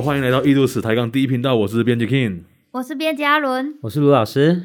欢迎来到异度史抬杠第一频道，我是编辑 King，我是编辑阿伦，我是卢老师。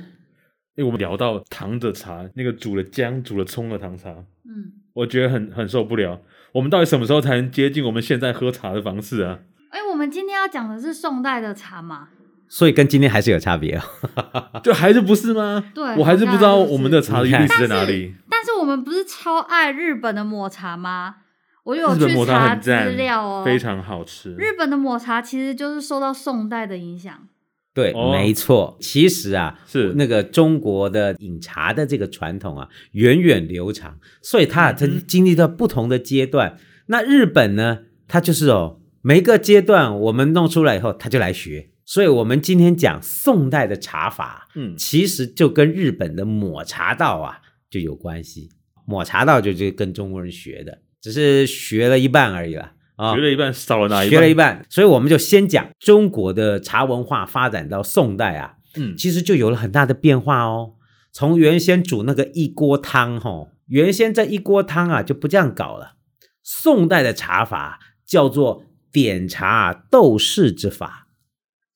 哎，我们聊到糖的茶，那个煮了姜、煮了葱的糖茶，嗯，我觉得很很受不了。我们到底什么时候才能接近我们现在喝茶的方式啊？哎，我们今天要讲的是宋代的茶嘛，所以跟今天还是有差别哦。就还是不是吗？对，我还是不知道我们的茶的历史在哪里。但是我们不是超爱日本的抹茶吗？我有去查资料哦，非常好吃。日本的抹茶其实就是受到宋代的影响。对，哦、没错。其实啊，是那个中国的饮茶的这个传统啊，源远流长，所以它它经历到不同的阶段。嗯、那日本呢，它就是哦，每一个阶段我们弄出来以后，它就来学。所以我们今天讲宋代的茶法，嗯，其实就跟日本的抹茶道啊就有关系。抹茶道就是跟中国人学的。只是学了一半而已了啊，学了一半少了哪一半？学了一半，所以我们就先讲中国的茶文化发展到宋代啊，嗯，其实就有了很大的变化哦。从原先煮那个一锅汤吼，原先这一锅汤啊就不这样搞了。宋代的茶法叫做点茶斗试之法，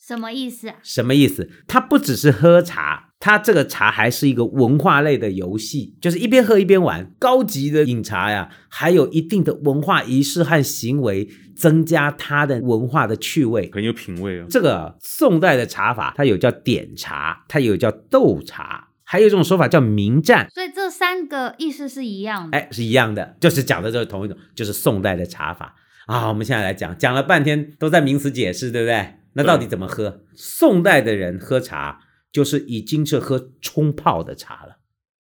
什么意思啊？什么意思？它不只是喝茶。它这个茶还是一个文化类的游戏，就是一边喝一边玩。高级的饮茶呀，还有一定的文化仪式和行为，增加它的文化的趣味，很有品味哦。这个宋代的茶法，它有叫点茶，它有叫斗茶，还有一种说法叫明战。所以这三个意思是一样的，哎，是一样的，就是讲的就是同一种，就是宋代的茶法啊。我们现在来讲，讲了半天都在名词解释，对不对？那到底怎么喝？宋代的人喝茶。就是已经是喝冲泡的茶了，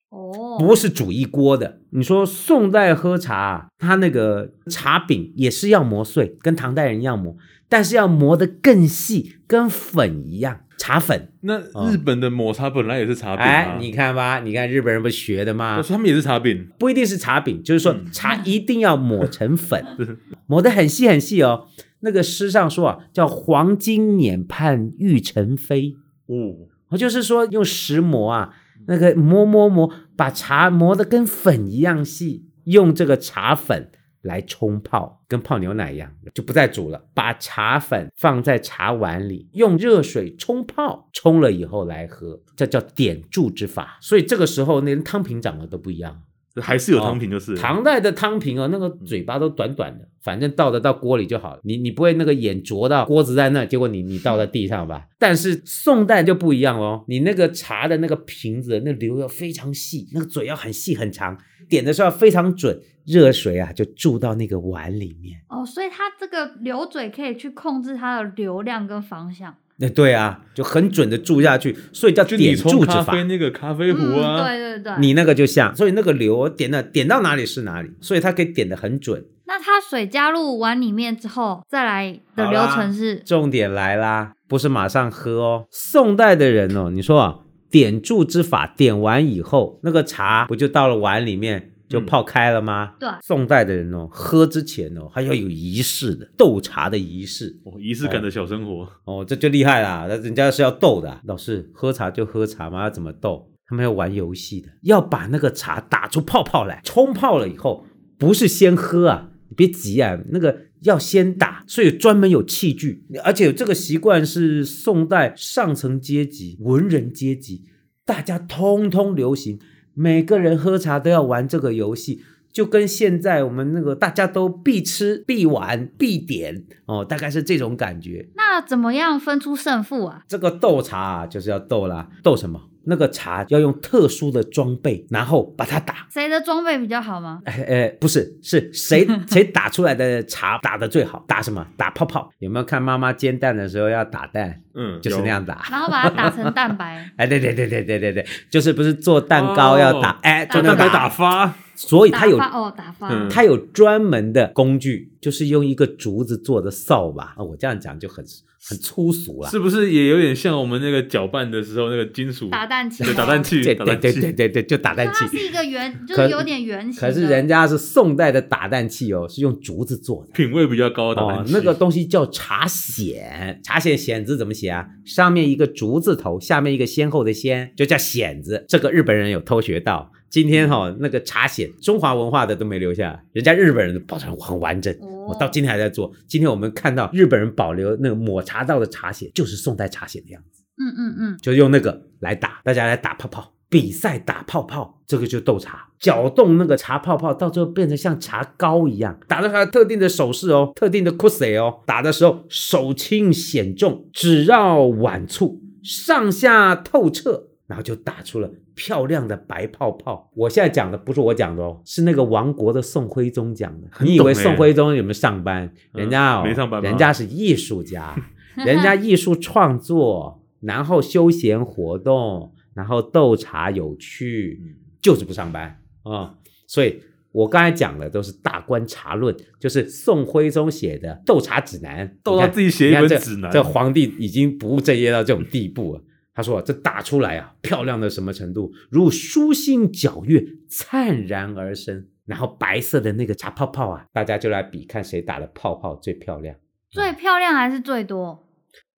哦，不是煮一锅的。你说宋代喝茶，他那个茶饼也是要磨碎，跟唐代人一样磨，但是要磨得更细，跟粉一样，茶粉。那日本的抹茶本来也是茶饼，哎，你看吧，你看日本人不学的吗？他们也是茶饼，不一定是茶饼，就是说茶一定要抹成粉，抹得很细很细哦。那个诗上说啊，叫黄金碾判玉成飞，哦。我就是说，用石磨啊，那个磨磨磨，把茶磨得跟粉一样细，用这个茶粉来冲泡，跟泡牛奶一样，就不再煮了。把茶粉放在茶碗里，用热水冲泡，冲了以后来喝，这叫点注之法。所以这个时候，连汤品长得都不一样。还是有汤瓶就是、哦、唐代的汤瓶哦，那个嘴巴都短短的，嗯、反正倒得到锅里就好了。你你不会那个眼啄到锅子在那，结果你你倒在地上吧？但是宋代就不一样哦，你那个茶的那个瓶子那流要非常细，那个嘴要很细很长，点的时候要非常准，热水啊就注到那个碗里面。哦，所以它这个流嘴可以去控制它的流量跟方向。那对啊，就很准的注下去，所以叫点注之法。咖啡那个咖啡壶啊，嗯、对对对，你那个就像，所以那个流点的点到哪里是哪里，所以它可以点的很准。那它水加入碗里面之后，再来的流程是？重点来啦，不是马上喝哦。宋代的人哦，你说啊，点注之法，点完以后，那个茶不就到了碗里面？就泡开了吗？对，宋代的人哦，喝之前哦，还要有仪式的，斗茶的仪式。哦，仪式感的小生活。哦，哦，这就厉害啦，那人家是要斗的，老师喝茶就喝茶嘛，要怎么斗？他们要玩游戏的，要把那个茶打出泡泡来，冲泡了以后，不是先喝啊，你别急啊，那个要先打，所以专门有器具，而且有这个习惯是宋代上层阶级、文人阶级，大家通通流行。每个人喝茶都要玩这个游戏，就跟现在我们那个大家都必吃、必玩、必点哦，大概是这种感觉。那怎么样分出胜负啊？这个斗茶啊，就是要斗啦，斗什么？那个茶要用特殊的装备，然后把它打。谁的装备比较好吗？哎哎，不是，是谁 谁打出来的茶打的最好？打什么？打泡泡。有没有看妈妈煎蛋的时候要打蛋？嗯，就是那样打。然后把它打成蛋白。哎，对对对对对对对，就是不是做蛋糕要打？哦、哎，做蛋糕打发。所以它有哦，打发。它有专门的工具，就是用一个竹子做的扫把。啊，我这样讲就很。很粗俗了，是不是也有点像我们那个搅拌的时候那个金属打蛋器？对，打蛋器，对对对对对对，就打蛋器。它是一个圆，就是有点圆形。可是人家是宋代的打蛋器哦，是用竹子做的，品味比较高的打蛋器。哦，那个东西叫茶筅，茶筅筅字怎么写啊？上面一个竹字头，下面一个先后的先，就叫筅子。这个日本人有偷学到。今天哈、哦、那个茶筅，中华文化的都没留下，人家日本人的保存很完整，我、哦、到今天还在做。今天我们看到日本人保留那个抹茶道的茶筅，就是宋代茶筅的样子。嗯嗯嗯，就用那个来打，大家来打泡泡，比赛打泡泡，这个就斗茶，搅动那个茶泡泡，到最后变成像茶膏一样，打的还有特定的手势哦，特定的 kuse 哦，打的时候手轻显重，指绕碗簇，上下透彻。然后就打出了漂亮的白泡泡。我现在讲的不是我讲的哦，是那个亡国的宋徽宗讲的。你以为宋徽宗有没有上班？人家哦，没上班，人家是艺术家，人家艺术创作，然后休闲活动，然后斗茶有趣，就是不上班啊、哦。所以我刚才讲的都是大观茶论，就是宋徽宗写的斗茶指南，斗到自己写一本指南。这皇帝已经不务正业到这种地步了。他说：“这打出来啊，漂亮的什么程度？如舒心皎月，灿然而生。然后白色的那个茶泡泡啊，大家就来比看谁打的泡泡最漂亮。最漂亮还是最多？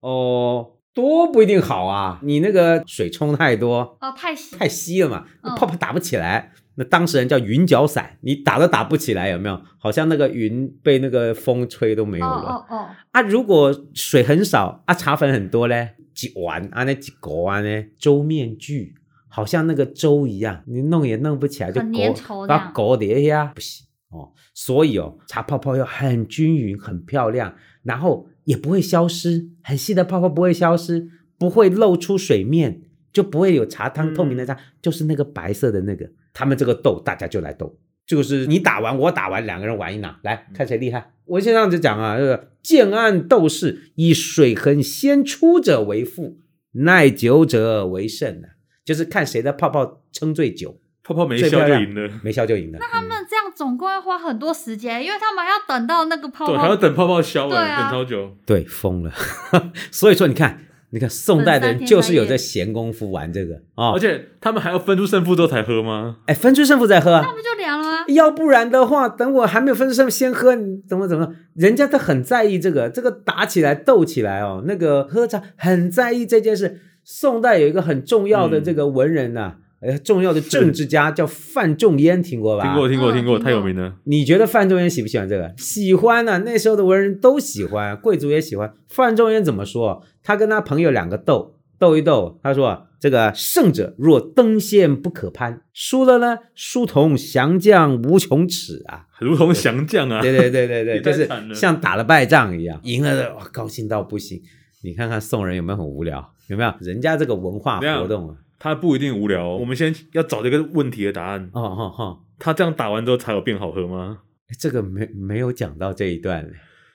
哦，多不一定好啊。你那个水冲太多哦，太稀太稀了嘛，那泡泡打不起来。哦、那当事人叫云脚散，你打都打不起来，有没有？好像那个云被那个风吹都没有了。哦哦，哦啊，如果水很少啊，茶粉很多嘞。”几碗啊，那几锅啊，呢粥面具，好像那个粥一样，你弄也弄不起来，就锅把裹叠呀，不行哦。所以哦，茶泡泡要很均匀、很漂亮，然后也不会消失，很细的泡泡不会消失，不会露出水面，就不会有茶汤透明的茶，嗯、就是那个白色的那个。他们这个斗，大家就来斗。就是你打完我打完，两个人玩一拿，来看谁厉害。我先这样子讲啊，这个建安斗士以水痕先出者为负，耐久者为胜，就是看谁的泡泡撑最久，泡泡没消就赢了，没消就赢了。那他们这样总共要花很多时间，因为他们要等到那个泡泡，对，还要等泡泡消完，啊、等超久。对，疯了。所以说，你看。你看宋代的人就是有这闲工夫玩这个啊，而且他们还要分出胜负之后才喝吗？哎，分出胜负再喝，那不就凉了吗？要不然的话，等我还没有分出胜负先喝，你怎么怎么？人家都很在意这个，这个打起来斗起来哦，那个喝茶很在意这件事。宋代有一个很重要的这个文人呐、啊。嗯呃，重要的政治家叫范仲淹，听过吧？听过，听过，听过，太有名了。你觉得范仲淹喜不喜欢这个？喜欢啊，那时候的文人都喜欢，贵族也喜欢。范仲淹怎么说？他跟他朋友两个斗，斗一斗，他说：“这个胜者若登仙不可攀，输了呢，书同降将无穷尺啊，如同降将啊。”对对对对对，就是像打了败仗一样，赢了的哇，高兴到不行。你看看宋人有没有很无聊？有没有？人家这个文化活动啊。他不一定无聊哦，我们先要找这个问题的答案。哦哦哦，他这样打完之后才有变好喝吗？这个没没有讲到这一段，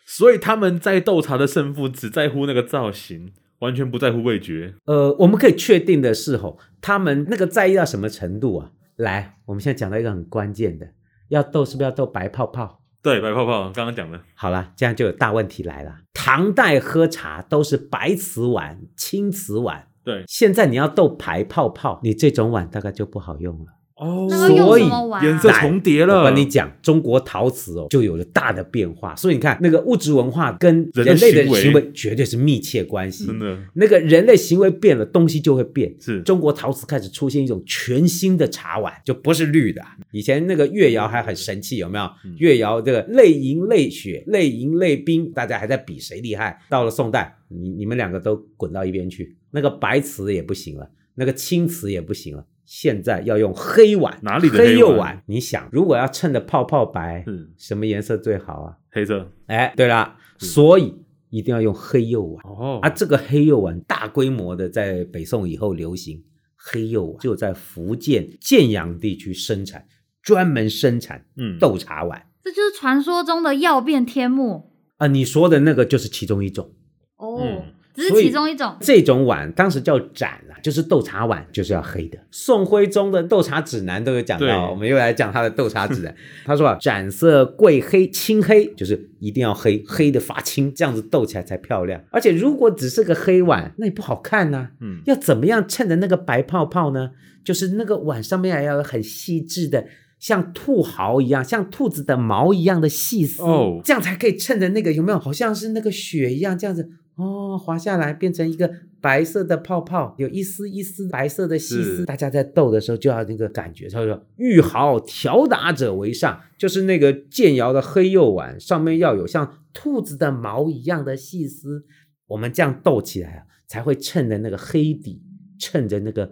所以他们在斗茶的胜负只在乎那个造型，完全不在乎味觉。呃，我们可以确定的是吼，他们那个在意到什么程度啊？来，我们现在讲到一个很关键的，要斗是不是要斗白泡泡？对，白泡泡，刚刚讲的。好了，这样就有大问题来了。唐代喝茶都是白瓷碗、青瓷碗。对，现在你要斗牌泡泡，你这种碗大概就不好用了哦。所以颜色重叠了。我跟你讲，中国陶瓷哦，就有了大的变化。所以你看，那个物质文化跟人类的行为绝对是密切关系。真的，那个人类行为变了，东西就会变。是，中国陶瓷开始出现一种全新的茶碗，就不是绿的。以前那个越窑还很神气，有没有？越窑这个泪银泪血，泪银泪冰，大家还在比谁厉害。到了宋代，你你们两个都滚到一边去。那个白瓷也不行了，那个青瓷也不行了，现在要用黑碗，哪里的黑釉碗？你想，如果要衬的泡泡白，嗯，什么颜色最好啊？黑色。哎，对了，所以一定要用黑釉碗。哦，啊，这个黑釉碗大规模的在北宋以后流行，黑釉碗就在福建建阳地区生产，专门生产嗯斗茶碗。嗯，这就是传说中的曜变天目啊！你说的那个就是其中一种哦。嗯只是其中一种，这种碗当时叫盏啊，就是斗茶碗，就是要黑的。宋徽宗的斗茶指南都有讲到，我们又来讲他的斗茶指南。他说啊，盏色贵黑青黑，就是一定要黑，黑的发青，这样子斗起来才漂亮。而且如果只是个黑碗，那也不好看呐、啊。嗯，要怎么样衬的那个白泡泡呢？就是那个碗上面还要有很细致的，像兔毫一样，像兔子的毛一样的细丝，哦，这样才可以衬的那个有没有？好像是那个雪一样，这样子。哦，滑下来变成一个白色的泡泡，有一丝一丝白色的细丝。大家在斗的时候就要那个感觉，他说“玉毫调打者为上”，就是那个建窑的黑釉碗上面要有像兔子的毛一样的细丝，我们这样斗起来啊，才会衬着那个黑底，衬着那个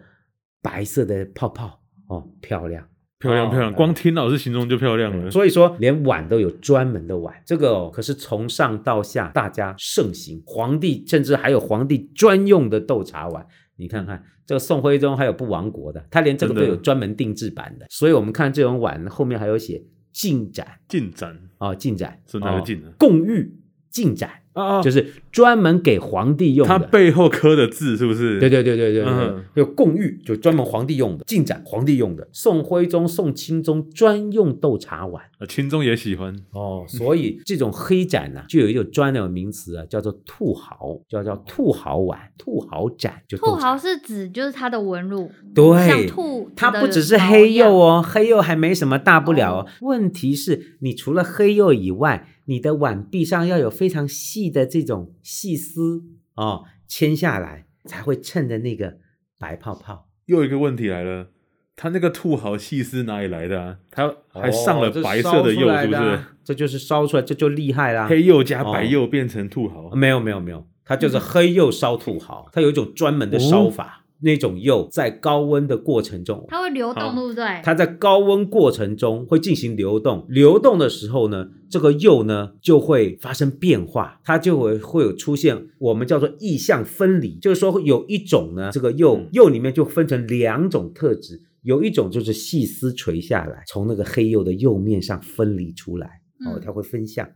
白色的泡泡哦，漂亮。漂亮漂亮，光听老师形容就漂亮了。所以说，连碗都有专门的碗，这个哦，可是从上到下大家盛行。皇帝甚至还有皇帝专用的斗茶碗，你看看这个宋徽宗还有不亡国的，他连这个都有专门定制版的。的所以我们看这种碗后面还有写进展，进展啊，进展是哪个进呢？贡御进展。啊，就是专门给皇帝用的。它背后刻的字是不是？对对对对对对，有贡玉，就专门皇帝用的，进展皇帝用的。宋徽宗、宋钦宗专用斗茶碗，啊，钦宗也喜欢哦。所以这种黑盏呢，就有一个专有名词啊，叫做兔毫，叫叫兔毫碗、兔毫盏。就兔毫是指就是它的纹路，对，像兔，它不只是黑釉哦，黑釉还没什么大不了哦。问题是你除了黑釉以外。你的碗壁上要有非常细的这种细丝哦，牵下来才会衬着那个白泡泡。又一个问题来了，它那个兔毫细丝哪里来的啊？它还上了白色的釉，是不是？哦，这就是烧出来，这就厉害啦！黑釉加白釉变成兔毫？哦，没有没有没有，它就是黑釉烧兔毫，它有一种专门的烧法。哦那种釉在高温的过程中，它会流动，对不对？它在高温过程中会进行流动，流动的时候呢，这个釉呢就会发生变化，它就会会有出现我们叫做意象分离，就是说有一种呢，这个釉釉里面就分成两种特质，有一种就是细丝垂下来，从那个黑釉的釉面上分离出来，哦，它会分相，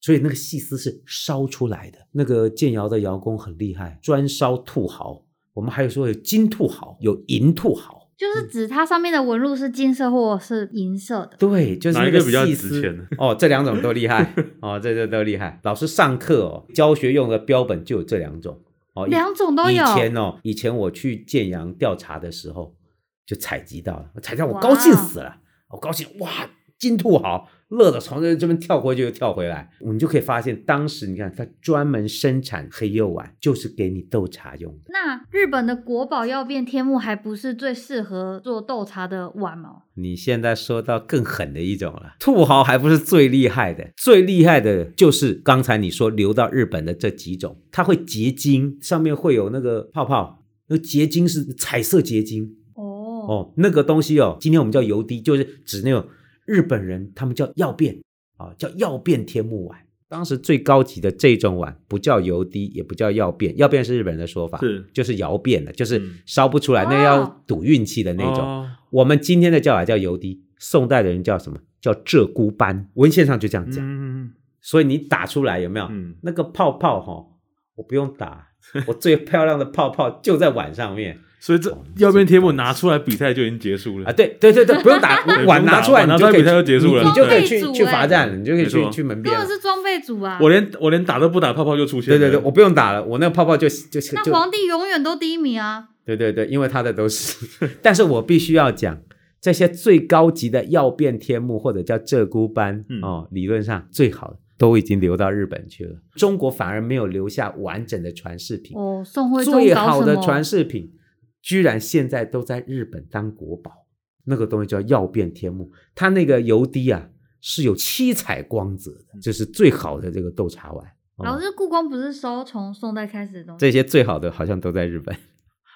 所以那个细丝是烧出来的。那个建窑的窑工很厉害，专烧兔毫。我们还有说有金兔毫，有银兔毫，就是指它上面的纹路是金色或是银色的。对，就是那个。哪一个比较值钱？哦，这两种都厉害 哦，这这都厉害。老师上课哦，教学用的标本就有这两种哦，两种都有。以前哦，以前我去建阳调查的时候就采集到了，采集到我高兴死了，我高兴哇，金兔毫。乐的从这这边跳过去又跳回来，我们就可以发现，当时你看它专门生产黑釉碗，就是给你斗茶用的。那日本的国宝曜变天目还不是最适合做斗茶的碗吗？你现在说到更狠的一种了，兔毫还不是最厉害的，最厉害的就是刚才你说流到日本的这几种，它会结晶，上面会有那个泡泡，那结晶是彩色结晶。哦哦，那个东西哦，今天我们叫油滴，就是指那种。日本人他们叫曜变啊，叫曜变天目碗。当时最高级的这种碗不叫油滴，也不叫曜变，曜变是日本人的说法，是就是窑变的，就是烧不出来，嗯、那要赌运气的那种。哦、我们今天的叫法叫油滴，宋代的人叫什么？叫鹧鸪斑，文献上就这样讲。嗯、所以你打出来有没有、嗯、那个泡泡？哈，我不用打，我最漂亮的泡泡就在碗上面。所以这曜变天幕拿出来比赛就已经结束了啊！对对对对，不用打 碗拿出来，你就可以比赛就结束了，你就可以去去罚站，你就可以去去门边。这个是装备组啊！我连我连打都不打，泡泡就出现了。对对对，我不用打了，我那个泡泡就就就。那皇帝永远都第一名啊！对对对，因为他的都是，但是我必须要讲，这些最高级的曜变天幕或者叫鹧鸪斑哦，理论上最好的都已经流到日本去了，中国反而没有留下完整的传世品哦。宋徽宗最好的传世品。居然现在都在日本当国宝，那个东西叫曜变天目，它那个油滴啊是有七彩光泽的，这是最好的这个斗茶碗。老师，故宫不是收从宋代开始的东西？这些最好的好像都在日本，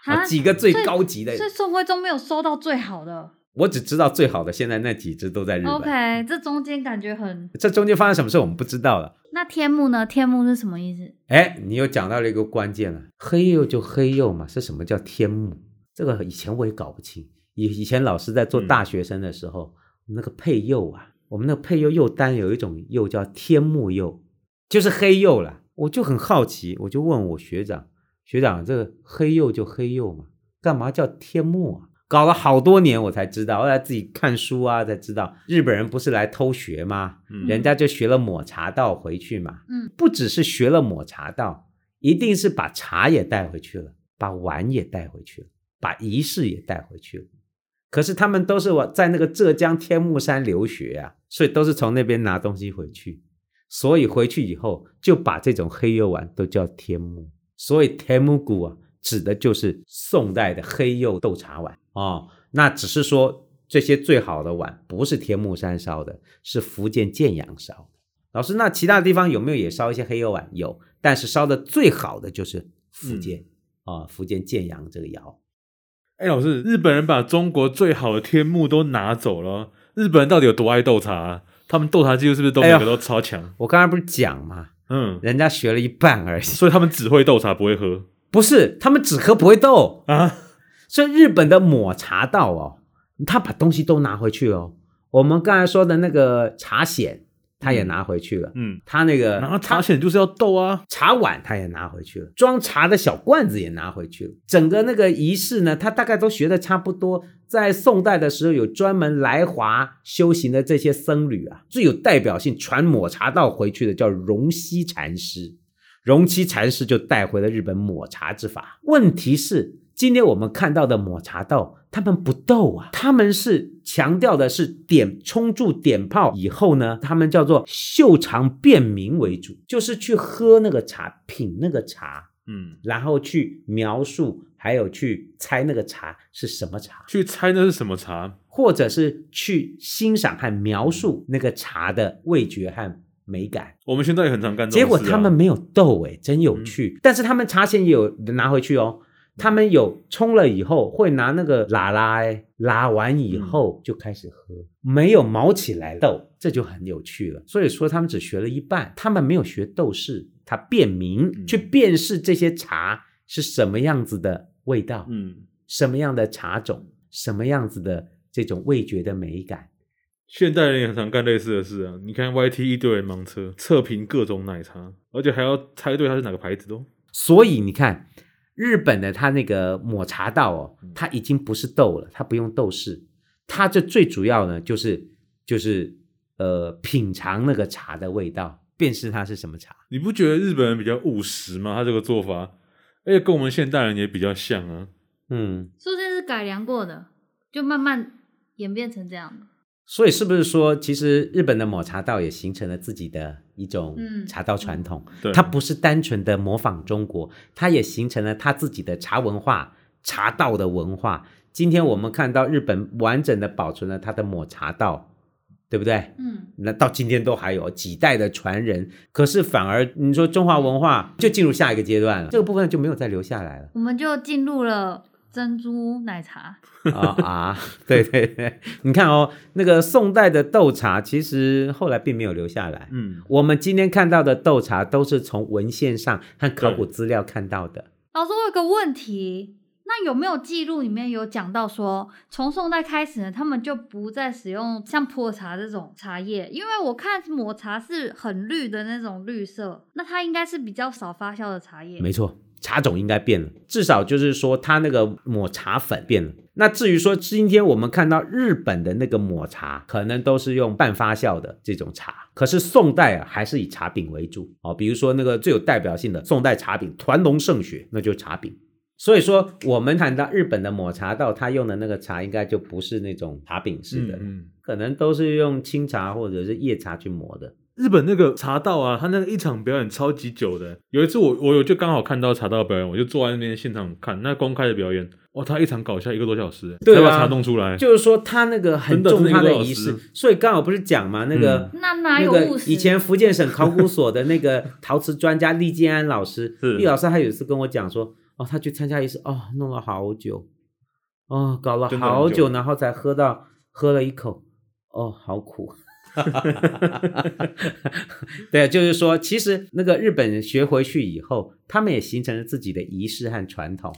啊，几个最高级的，所以宋徽宗没有收到最好的。我只知道最好的，现在那几只都在日本。OK，这中间感觉很……这中间发生什么事我们不知道了。那天幕呢？天幕是什么意思？哎，你又讲到了一个关键了。黑釉就黑釉嘛，是什么叫天幕？这个以前我也搞不清。以以前老师在做大学生的时候，嗯、那个配釉啊，我们那个配釉釉单有一种釉叫天幕釉，就是黑釉了。我就很好奇，我就问我学长，学长，这个黑釉就黑釉嘛，干嘛叫天幕啊？搞了好多年，我才知道，后来自己看书啊，才知道日本人不是来偷学吗？嗯、人家就学了抹茶道回去嘛。嗯，不只是学了抹茶道，一定是把茶也带回去了，把碗也带回去了，把仪式也带回去了。可是他们都是我在那个浙江天目山留学啊，所以都是从那边拿东西回去。所以回去以后就把这种黑釉碗都叫天目。所以天目谷啊，指的就是宋代的黑釉斗茶碗哦。那只是说这些最好的碗不是天目山烧的，是福建建阳烧的。老师，那其他地方有没有也烧一些黑釉碗？有，但是烧的最好的就是福建啊、嗯哦，福建建阳这个窑。哎，老师，日本人把中国最好的天目都拿走了。日本人到底有多爱斗茶啊？他们斗茶技术是不是都每个都超强？哎、我刚才不是讲吗？嗯，人家学了一半而已，所以他们只会斗茶，不会喝。不是，他们只喝不会斗啊。所以日本的抹茶道哦，他把东西都拿回去哦。我们刚才说的那个茶筅。他也拿回去了，嗯，他那个拿茶筅就是要斗啊，茶碗他也拿回去了，装茶的小罐子也拿回去了，整个那个仪式呢，他大概都学的差不多。在宋代的时候，有专门来华修行的这些僧侣啊，最有代表性传抹茶道回去的叫荣西禅师，荣西禅师就带回了日本抹茶之法。问题是。今天我们看到的抹茶豆，他们不斗啊，他们是强调的是点冲注点泡以后呢，他们叫做嗅尝辨明为主，就是去喝那个茶，品那个茶，嗯，然后去描述，还有去猜那个茶是什么茶，去猜那是什么茶，或者是去欣赏和描述那个茶的味觉和美感。我们现在也很常干，结果他们没有斗，哎，真有趣。嗯，但是他们茶钱也有拿回去哦。他们有冲了以后，会拿那个拉拉，拉完以后就开始喝，嗯、没有毛起来豆，这就很有趣了。所以说他们只学了一半，他们没有学斗士，他辨明、嗯、去辨识这些茶是什么样子的味道，嗯，什么样的茶种，什么样子的这种味觉的美感。现代人也很常干类似的事啊，你看 YT 一堆人盲测测评各种奶茶，而且还要猜对它是哪个牌子哦。所以你看。日本的它那个抹茶道哦，它已经不是豆了，它不用豆式，它这最主要呢就是就是呃品尝那个茶的味道，辨识它是什么茶。你不觉得日本人比较务实吗？他这个做法，而且跟我们现代人也比较像啊。嗯，说这是改良过的，就慢慢演变成这样的。所以是不是说，其实日本的抹茶道也形成了自己的一种茶道传统？嗯、对，它不是单纯的模仿中国，它也形成了它自己的茶文化、茶道的文化。今天我们看到日本完整的保存了它的抹茶道，对不对？嗯，那到今天都还有几代的传人。可是反而你说中华文化就进入下一个阶段了，这个部分就没有再留下来了。我们就进入了。珍珠奶茶啊啊，对对对，你看哦，那个宋代的豆茶其实后来并没有留下来。嗯，我们今天看到的豆茶都是从文献上和考古资料看到的。老师，我有个问题，那有没有记录里面有讲到说，从宋代开始呢，他们就不再使用像普洱茶这种茶叶？因为我看抹茶是很绿的那种绿色，那它应该是比较少发酵的茶叶。没错。茶种应该变了，至少就是说它那个抹茶粉变了。那至于说今天我们看到日本的那个抹茶，可能都是用半发酵的这种茶。可是宋代啊，还是以茶饼为主哦。比如说那个最有代表性的宋代茶饼团龙圣雪，那就是茶饼。所以说我们谈到日本的抹茶道，它用的那个茶应该就不是那种茶饼式的，嗯嗯，可能都是用清茶或者是叶茶去磨的。日本那个茶道啊，他那个一场表演超级久的。有一次我我有就刚好看到茶道表演，我就坐在那边现场看那公开的表演。哇，他一场搞下一个多小时，对啊，才把茶弄出来。就是说他那个很重他的仪式，所以刚好不是讲嘛，那个、嗯、那哪有务实？以前福建省考古所的那个陶瓷专家厉建安老师，厉老师他有一次跟我讲说，哦，他去参加仪式，哦，弄了好久，哦，搞了好久，然后才喝到喝了一口，哦，好苦。哈哈哈！对，就是说，其实那个日本人学回去以后，他们也形成了自己的仪式和传统，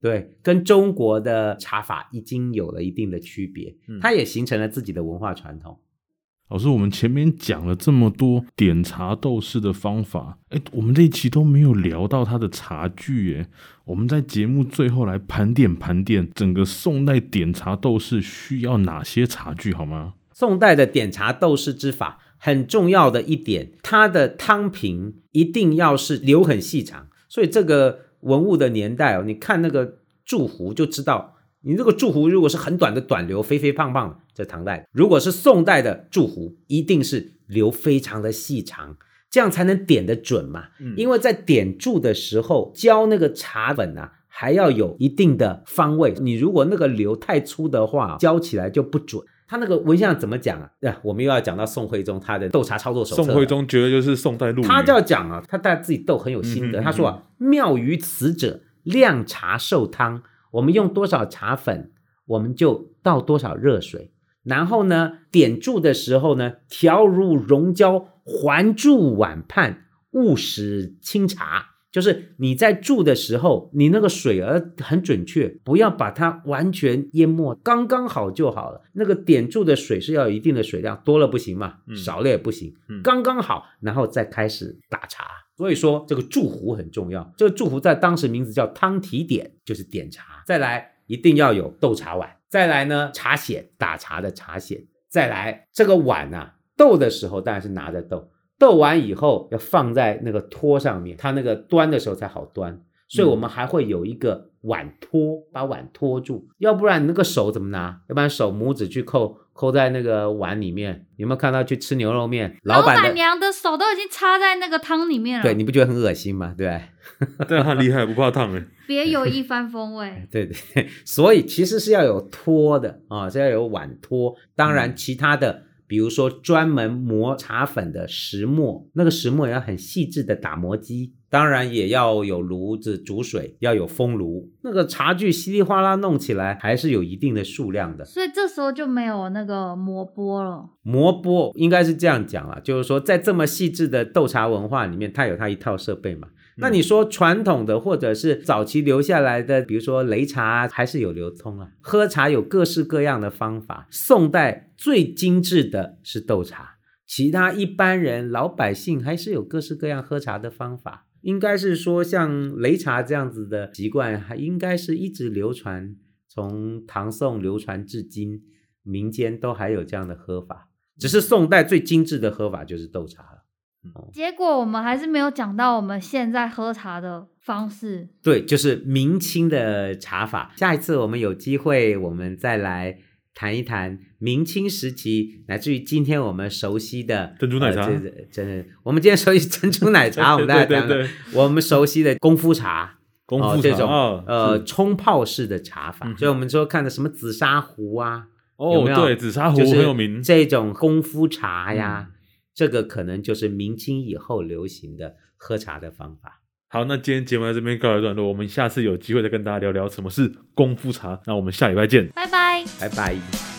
对，跟中国的茶法已经有了一定的区别，它也形成了自己的文化传统。老师，我们前面讲了这么多点茶斗士的方法，哎，我们这一期都没有聊到它的茶具，耶，我们在节目最后来盘点盘点整个宋代点茶斗士需要哪些茶具，好吗？宋代的点茶斗士之法很重要的一点，它的汤瓶一定要是留很细长，所以这个文物的年代哦，你看那个柱壶就知道你这个柱壶如果是很短的短流，肥肥胖胖，这唐代；如果是宋代的柱壶，一定是留非常的细长，这样才能点得准嘛。嗯、因为在点注的时候，浇那个茶粉啊，还要有一定的方位。你如果那个流太粗的话，浇起来就不准。他那个文献上怎么讲啊？啊，我们又要讲到宋徽宗他的斗茶操作手册。宋徽宗绝对就是宋代陆羽。他就要讲啊，他带自己斗很有心得。嗯、哼他说啊，妙于此者，量茶受汤。我们用多少茶粉，我们就倒多少热水，然后呢，点注的时候呢，调如溶胶，环注碗畔，勿使清茶。就是你在注的时候，你那个水儿很准确，不要把它完全淹没，刚刚好就好了。那个点注的水是要有一定的水量，多了不行嘛，嗯、少了也不行，嗯、刚刚好，然后再开始打茶。所以说这个注壶很重要，这个注壶在当时名字叫汤提点，就是点茶。再来一定要有斗茶碗，再来呢茶筅，打茶的茶筅，再来这个碗呐、啊，斗的时候当然是拿着斗。斗完以后要放在那个托上面，它那个端的时候才好端，所以我们还会有一个碗托，把碗托住，要不然你那个手怎么拿？要不然手拇指去扣扣在那个碗里面，有没有看到去吃牛肉面，老板娘的手都已经插在那个汤里面了？对，你不觉得很恶心吗？对，对，他厉害，不怕烫哎，别有一番风味。对对对，所以其实是要有托的啊，是要有碗托，当然其他的。嗯比如说专门磨茶粉的石磨，那个石磨也要很细致的打磨机，当然也要有炉子煮水，要有风炉。那个茶具稀里哗啦弄起来还是有一定的数量的，所以这时候就没有那个磨钵了。磨钵应该是这样讲了，就是说在这么细致的斗茶文化里面，它有它一套设备嘛。那你说传统的或者是早期留下来的，比如说擂茶还是有流通啊。喝茶有各式各样的方法，宋代最精致的是斗茶，其他一般人老百姓还是有各式各样喝茶的方法。应该是说像擂茶这样子的习惯，还应该是一直流传，从唐宋流传至今，民间都还有这样的喝法。只是宋代最精致的喝法就是斗茶了。结果我们还是没有讲到我们现在喝茶的方式。对，就是明清的茶法。下一次我们有机会，我们再来谈一谈明清时期，乃至于今天我们熟悉的珍珠奶茶。真的，真的，我们今天熟悉珍珠奶茶，我们再来谈我们熟悉的功夫茶，功夫茶、哦、这种、哦、呃冲泡式的茶法。嗯、所以我们说看的什么紫砂壶啊，哦，有没有？对，紫砂壶很有名。这种功夫茶呀。嗯这个可能就是明清以后流行的喝茶的方法。好，那今天节目在这边告一段落，我们下次有机会再跟大家聊聊什么是功夫茶。那我们下礼拜见，拜拜，拜拜。